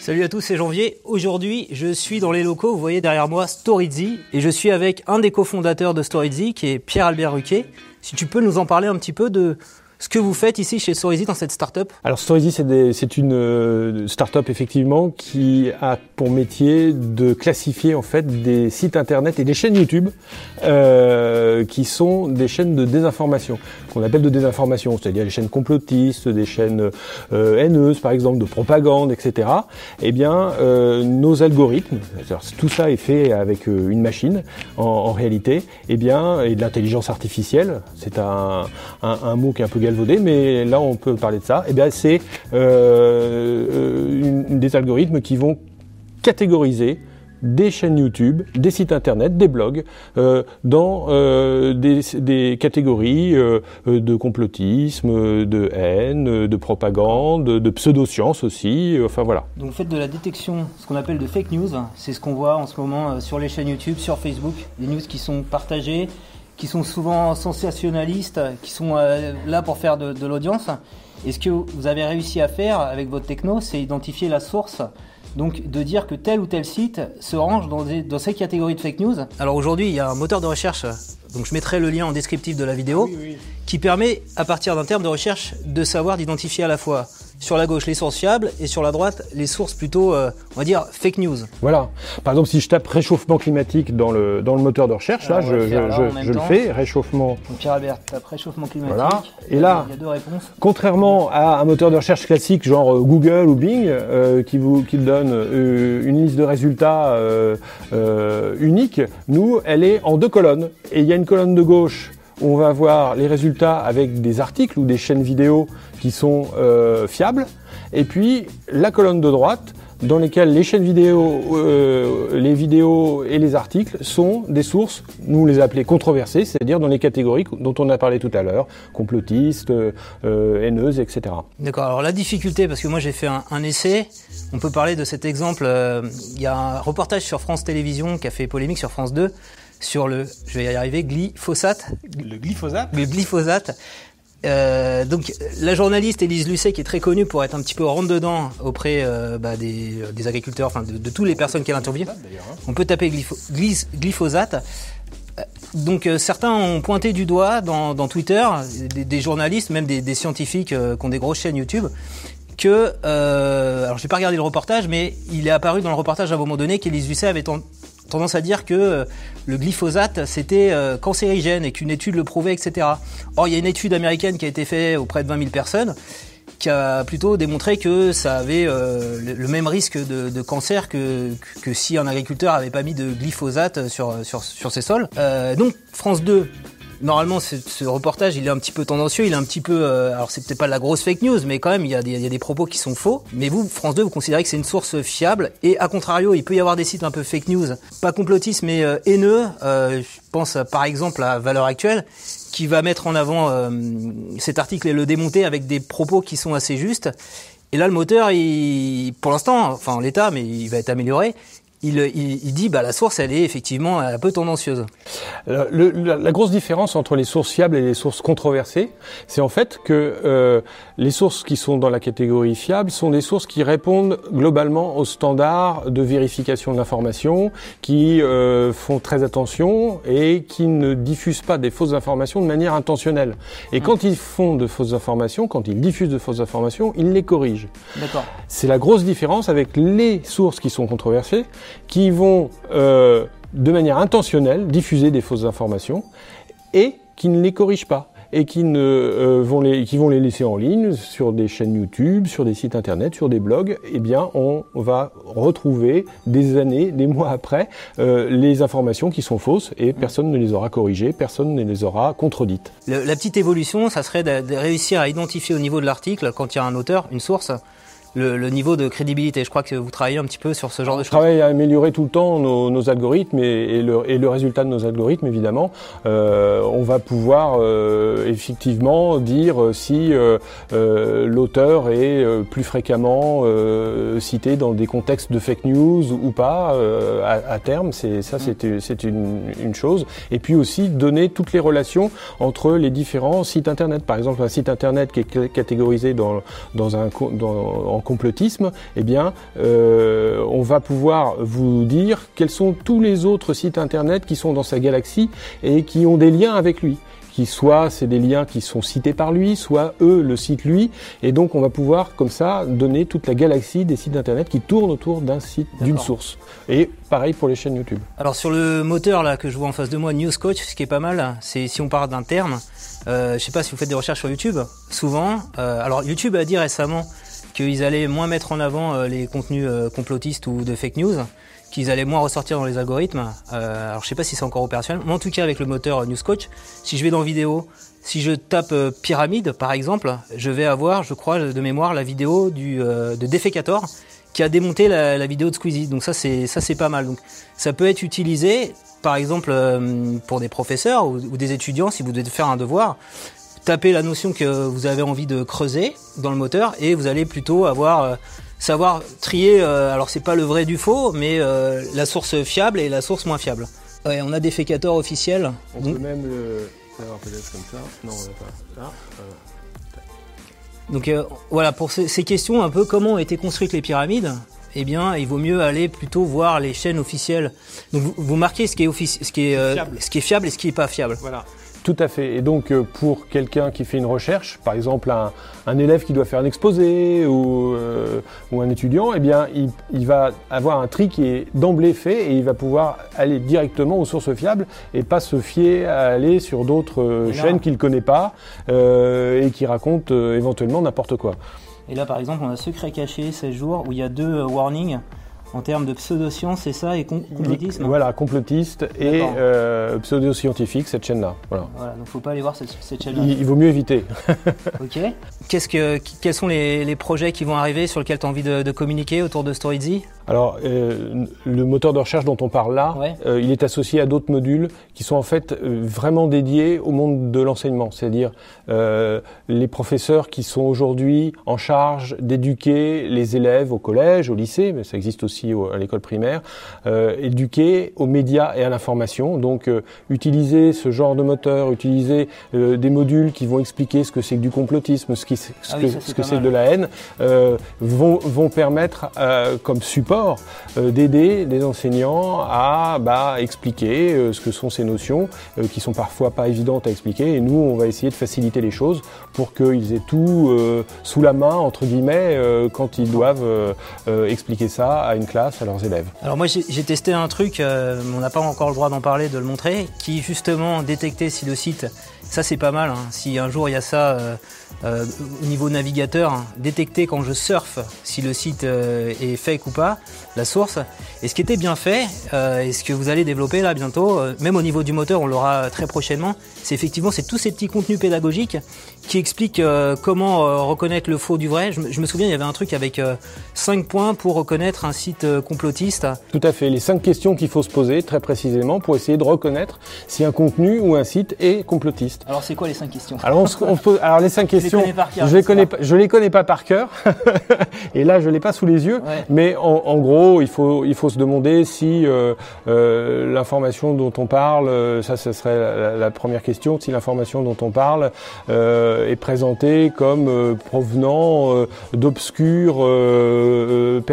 Salut à tous, c'est Janvier. Aujourd'hui, je suis dans les locaux, vous voyez derrière moi Storyzy, et je suis avec un des cofondateurs de Storyzy, qui est Pierre-Albert Ruquet. Si tu peux nous en parler un petit peu de ce que vous faites ici chez Storyzy dans cette startup Alors Storyzy, c'est une euh, startup effectivement qui a pour métier de classifier en fait des sites internet et des chaînes YouTube euh, qui sont des chaînes de désinformation, qu'on appelle de désinformation, c'est-à-dire des chaînes complotistes, des chaînes euh, haineuses par exemple, de propagande, etc. Eh bien, euh, nos algorithmes, tout ça est fait avec euh, une machine en, en réalité, eh bien, et de l'intelligence artificielle, c'est un, un, un mot qui est un peu mais là on peut parler de ça. Et eh bien c'est euh, des algorithmes qui vont catégoriser des chaînes YouTube, des sites internet, des blogs, euh, dans euh, des, catégories de complotisme, de haine, de propagande, de pseudosciences aussi. enfin voilà. Donc faites de la détection, ce qu'on appelle de fake news. C'est ce qu'on voit en ce moment sur les chaînes YouTube, sur Facebook, des news qui sont partagées, qui sont souvent sensationnalistes, qui sont euh, là pour faire de, l'audience. Et ce que vous avez réussi à faire avec votre techno, c'est identifier la source. Donc de dire que tel ou tel site se range dans, dans ces catégories de fake news. Alors aujourd'hui, il y a un moteur de recherche, donc je mettrai le lien en descriptif de la vidéo, qui permet, à partir d'un terme de recherche, de savoir d'identifier à la fois sur la gauche les sources fiables et sur la droite les sources plutôt, euh, on va dire, fake news. Voilà. Par exemple, si je tape réchauffement climatique dans le, dans le moteur de recherche, là, je, je, je le fais, réchauffement. Pierre Albert tape réchauffement climatique. Voilà. Et là, il y a deux réponses. Contrairement à un moteur de recherche classique genre euh, Google ou Bing, euh, qui vous qui donne une liste de résultats unique, nous, elle est en deux colonnes. Et il y a une colonne de gauche on va voir les résultats avec des articles ou des chaînes vidéo qui sont euh, fiables, et puis la colonne de droite dans lesquelles les chaînes vidéo, euh, les vidéos et les articles sont des sources, nous les appelons controversées, c'est-à-dire dans les catégories dont on a parlé tout à l'heure, complotistes, euh, haineuses, etc. D'accord. Alors la difficulté, parce que moi j'ai fait un, un, essai, on peut parler de cet exemple. Il y a un reportage sur France Télévisions qui a fait polémique sur France 2 sur le, je vais y arriver, glyphosate. Le glyphosate Le glyphosate. Euh, donc la journaliste Élise Lucet qui est très connue pour être un petit peu rentre dedans auprès euh, bah, des, des, agriculteurs, enfin de, de toutes les personnes qu'elle interviewe. Hein. On peut taper glyphosate. Euh, donc euh, certains ont pointé du doigt dans, dans Twitter, des, des, journalistes, même des, des scientifiques qui ont des grosses chaînes YouTube, que, alors je vais pas regarder le reportage, mais il est apparu dans le reportage à un moment donné qu'Élise Lucet avait tendance à dire que euh, le glyphosate c'était euh, cancérigène et qu'une étude le prouvait, etc. Or, il y a une étude américaine qui a été faite auprès de 20 000 personnes qui a plutôt démontré que ça avait euh, le même risque de, cancer que, si un agriculteur avait pas mis de glyphosate sur ses sols. donc France 2 normalement, ce, reportage, il est un petit peu tendancieux, il est un petit peu, euh, alors c'est peut-être pas la grosse fake news, mais quand même, il y, a des, il y, a des, propos qui sont faux. Mais vous, France 2, vous considérez que c'est une source fiable, et à contrario, il peut y avoir des sites un peu fake news, pas complotistes, mais euh, haineux. Euh, je pense par exemple à Valeur Actuelle, qui va mettre en avant euh, cet article et le démonter avec des propos qui sont assez justes. Et là, le moteur, il, pour l'instant, enfin l'état, mais il va être amélioré il, il, dit bah la source elle est effectivement un peu tendancieuse. Le, la, la, grosse différence entre les sources fiables et les sources controversées, c'est en fait que euh, les sources qui sont dans la catégorie fiable sont des sources qui répondent globalement aux standards de vérification de l'information, qui euh, font très attention et qui ne diffusent pas des fausses informations de manière intentionnelle. Et mmh. quand ils font de fausses informations, quand ils diffusent de fausses informations, ils les corrigent. D'accord. C'est la grosse différence avec les sources qui sont controversées qui vont euh, de manière intentionnelle diffuser des fausses informations et qui ne les corrigent pas et qui, ne, euh, vont les, qui vont les laisser en ligne sur des chaînes YouTube, sur des sites internet, sur des blogs, eh bien on va retrouver des années, des mois après, euh, les informations qui sont fausses et personne ne les aura corrigées, personne ne les aura contredites. la petite évolution, ça serait de réussir à identifier au niveau de l'article, quand il y a un auteur, une source, le, niveau de crédibilité. Je crois que vous travaillez un petit peu sur ce genre de choses. Je travaille à améliorer tout le temps nos, algorithmes et, le, résultat de nos algorithmes, évidemment. Euh, on va pouvoir euh, effectivement dire si euh, l'auteur est plus fréquemment cité dans des contextes de fake news ou pas à, terme. C'est ça, mm. c'est une, chose. Et puis aussi donner toutes les relations entre les différents sites internet. Par exemple, un site internet qui est catégorisé dans, dans un dans, en complotisme, eh bien, euh, on va pouvoir vous dire quels sont tous les autres sites internet qui sont dans sa galaxie et qui ont des liens avec lui qui soit c'est des liens qui sont cités par lui, soit eux le citent lui, et donc on va pouvoir comme ça donner toute la galaxie des sites internet qui tournent autour d'un site, d'une source. Et pareil pour les chaînes YouTube. Alors sur le moteur là que je vois en face de moi, NewsCoach, ce qui est pas mal, c'est si on parle d'un terme, euh, je sais pas si vous faites des recherches sur YouTube, souvent, euh, alors YouTube a dit récemment qu'ils allaient moins mettre en avant euh, les contenus euh, complotistes ou de fake news qu'ils allaient moins ressortir dans les algorithmes. Euh, alors je sais pas si c'est encore opérationnel, mais en tout cas avec le moteur NewsCoach, si je vais dans vidéo, si je tape pyramide par exemple, je vais avoir, je crois de mémoire, la vidéo de Defecator qui a démonté la, vidéo de Squeezie. Donc ça c'est ça c'est pas mal. Donc ça peut être utilisé par exemple pour des professeurs ou, des étudiants si vous devez faire un devoir. Tapez la notion que vous avez envie de creuser dans le moteur et vous allez plutôt avoir euh, savoir trier, euh, alors c'est pas le vrai du faux, mais euh, la source fiable et la source moins fiable. Ouais, on a des fécateurs officiels. On donc, peut même le faire peut-être comme ça. Non, on pas. Là, voilà. Donc euh, voilà, pour ces, ces, questions, un peu comment ont été construites les pyramides, eh bien, il vaut mieux aller plutôt voir les chaînes officielles. Donc vous, vous marquez ce qui est, ce qui est, euh, ce qui est fiable et ce qui est pas fiable. Voilà. Tout à fait. Et donc euh, pour quelqu'un qui fait une recherche, par exemple un, un élève qui doit faire un exposé ou, euh, ou un étudiant, eh bien il, il, va avoir un tri qui est d'emblée fait et il va pouvoir aller directement aux sources fiables et pas se fier à aller sur d'autres euh, chaînes qu'il ne connaît pas euh, et qui racontent euh, éventuellement n'importe quoi. Et là par exemple on a Secret caché 16 jours où il y a deux warnings en termes de pseudoscience, c'est ça, et complotisme Voilà, complotiste et euh, pseudo-scientifique, cette chaîne-là. Voilà. voilà, donc faut pas aller voir cette, cette chaîne-là. Il, il, vaut mieux éviter. ok. Qu'est-ce que, quels sont les, les, projets qui vont arriver sur lesquels tu as envie de, de, communiquer autour de StoryZ Alors, euh, le moteur de recherche dont on parle là, ouais. euh, il est associé à d'autres modules qui sont en fait euh, vraiment dédiés au monde de l'enseignement, c'est-à-dire euh, les professeurs qui sont aujourd'hui en charge d'éduquer les élèves au collège, au lycée, mais ça existe aussi à l'école primaire, euh, éduquer aux médias et à l'information. Donc euh, utiliser ce genre de moteur, utiliser euh, des modules qui vont expliquer ce que c'est que du complotisme, ce, qui, ce ah que, oui, ce que c'est de la haine, euh, vont, vont permettre comme support d'aider les enseignants à bah, expliquer ce que sont ces notions qui sont parfois pas évidentes à expliquer. Et nous, on va essayer de faciliter les choses pour qu'ils aient tout sous la main, entre guillemets, quand ils doivent expliquer ça à une classe, à leurs élèves. Alors moi j'ai testé un truc, euh, on n'a pas encore le droit d'en parler, de le montrer, qui justement détectait si le site, ça c'est pas mal, hein, si un jour il y a ça euh, euh, au niveau navigateur, hein, détecter quand je surfe si le site euh, est fake ou pas, la source. Et ce qui était bien fait, euh, et ce que vous allez développer là bientôt, même au niveau du moteur, on l'aura très prochainement, c'est effectivement c'est tous ces petits contenus pédagogiques qui expliquent comment reconnaître le faux du vrai. Je, je, me souviens, il y avait un truc avec 5 points pour reconnaître un site complotiste. Tout à fait, les 5 questions qu'il faut se poser très précisément pour essayer de reconnaître si un contenu ou un site est complotiste. Alors c'est quoi les 5 questions? Alors, on se, on pose, alors les 5 questions je les connais par cœur. Je les connais pas, je les connais pas par cœur. et là, je l'ai pas sous les yeux. Ouais. Mais en, en, gros, il faut, se demander si euh, euh, l'information dont on parle, euh, ça, ce serait la, première question, si l'information dont on parle est présentée comme provenant d'obscurs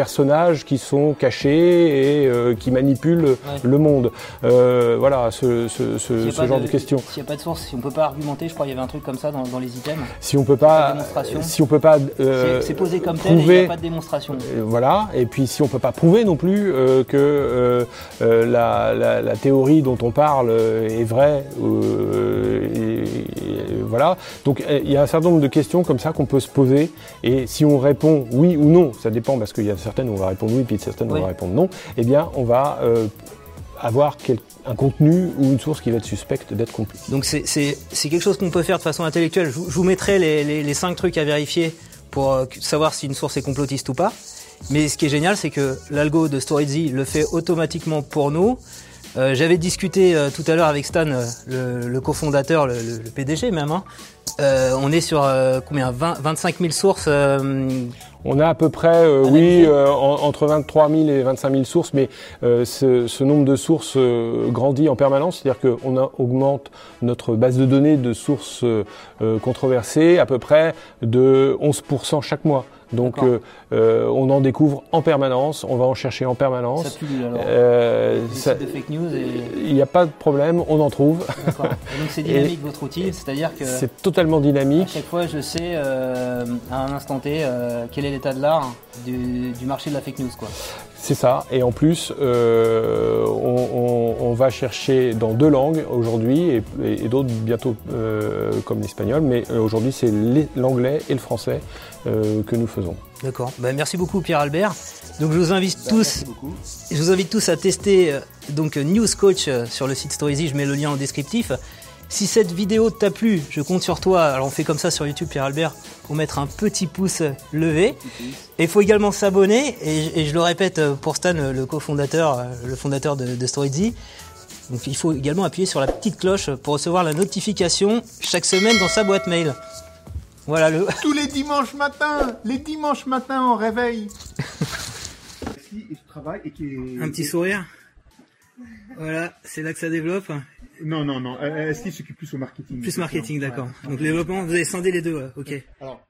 personnages qui sont cachés et qui manipulent ouais. le monde. voilà, ce, ce, ce, ce genre de, de questions. S'il n'y a pas de source, si on peut pas argumenter, je crois qu'il y avait un truc comme ça dans, dans les items. Si on peut pas, si on peut pas, euh, c'est posé comme tel, il n'y a pas de démonstration. Euh, voilà. Et puis si on peut pas prouver non plus euh, que euh, euh, la, la, la, théorie dont on parle est vraie, et, voilà. Donc il y a un certain nombre de questions comme ça qu'on peut se poser. Et si on répond oui ou non, ça dépend parce qu'il y a certaines où on va répondre oui, puis certaines où oui. on va répondre non. Eh bien, on va avoir quel, un contenu ou une source qui va être suspecte d'être complice. Donc c'est quelque chose qu'on peut faire de façon intellectuelle. Je, je vous mettrai les, les, les, cinq trucs à vérifier pour euh, savoir si une source est complotiste ou pas. Mais ce qui est génial, c'est que l'algo de StoryZ le fait automatiquement pour nous. Euh, J'avais discuté euh, tout à l'heure avec Stan, euh, le, le cofondateur, le, le, le, PDG même. Hein. On est sur combien 20, 25 000 sources on a à peu près, euh, oui, euh, en, entre 23 000 et 25 000 sources, mais euh, ce, ce, nombre de sources grandit en permanence, c'est-à-dire qu'on augmente notre base de données de sources controversées à peu près de 11% chaque mois. Donc euh, euh, on en découvre en permanence, on va en chercher en Ça permanence. pullule alors. Euh, ça- de fake news et. Il n'y a pas de problème, on en trouve. D'accord. Et donc c'est dynamique votre outil, c'est-à-dire que C'est totalement à dynamique. chaque fois je sais euh, à un instant T euh, quel est l'état de l'art du, du marché de la fake news quoi. C'est ça. Et en plus, euh, on, on- on va chercher dans deux langues aujourd'hui et, et- d'autres bientôt euh, comme l'espagnol. Mais aujourd'hui, c'est l'anglais et le français que nous faisons. D'accord. Bah, merci beaucoup Pierre Albert. Donc je vous invite tous, je vous invite tous à tester euh, donc euh, News Coach euh, sur le site Storyzy. Je mets le lien en descriptif. Si cette vidéo t'a plu, je compte sur toi. Alors on fait comme ça sur YouTube, Pierre Albert, pour mettre un petit pouce levé. Et il faut également s'abonner. Et, et je le répète euh, pour Stan, le cofondateur, euh, le fondateur de, de Storyzy. Donc il faut également appuyer sur la petite cloche pour recevoir la notification chaque semaine dans sa boîte mail. Voilà le. Tous les dimanches matins, les dimanches matins en réveil. Et qui est... Un petit sourire. Voilà, c'est là que ça développe. Non, non, non. Euh, Steve s'occupe plus au marketing. Plus marketing, Ouais. d'accord. Donc développement, vous avez scindé les deux, ouais, ok. Alors,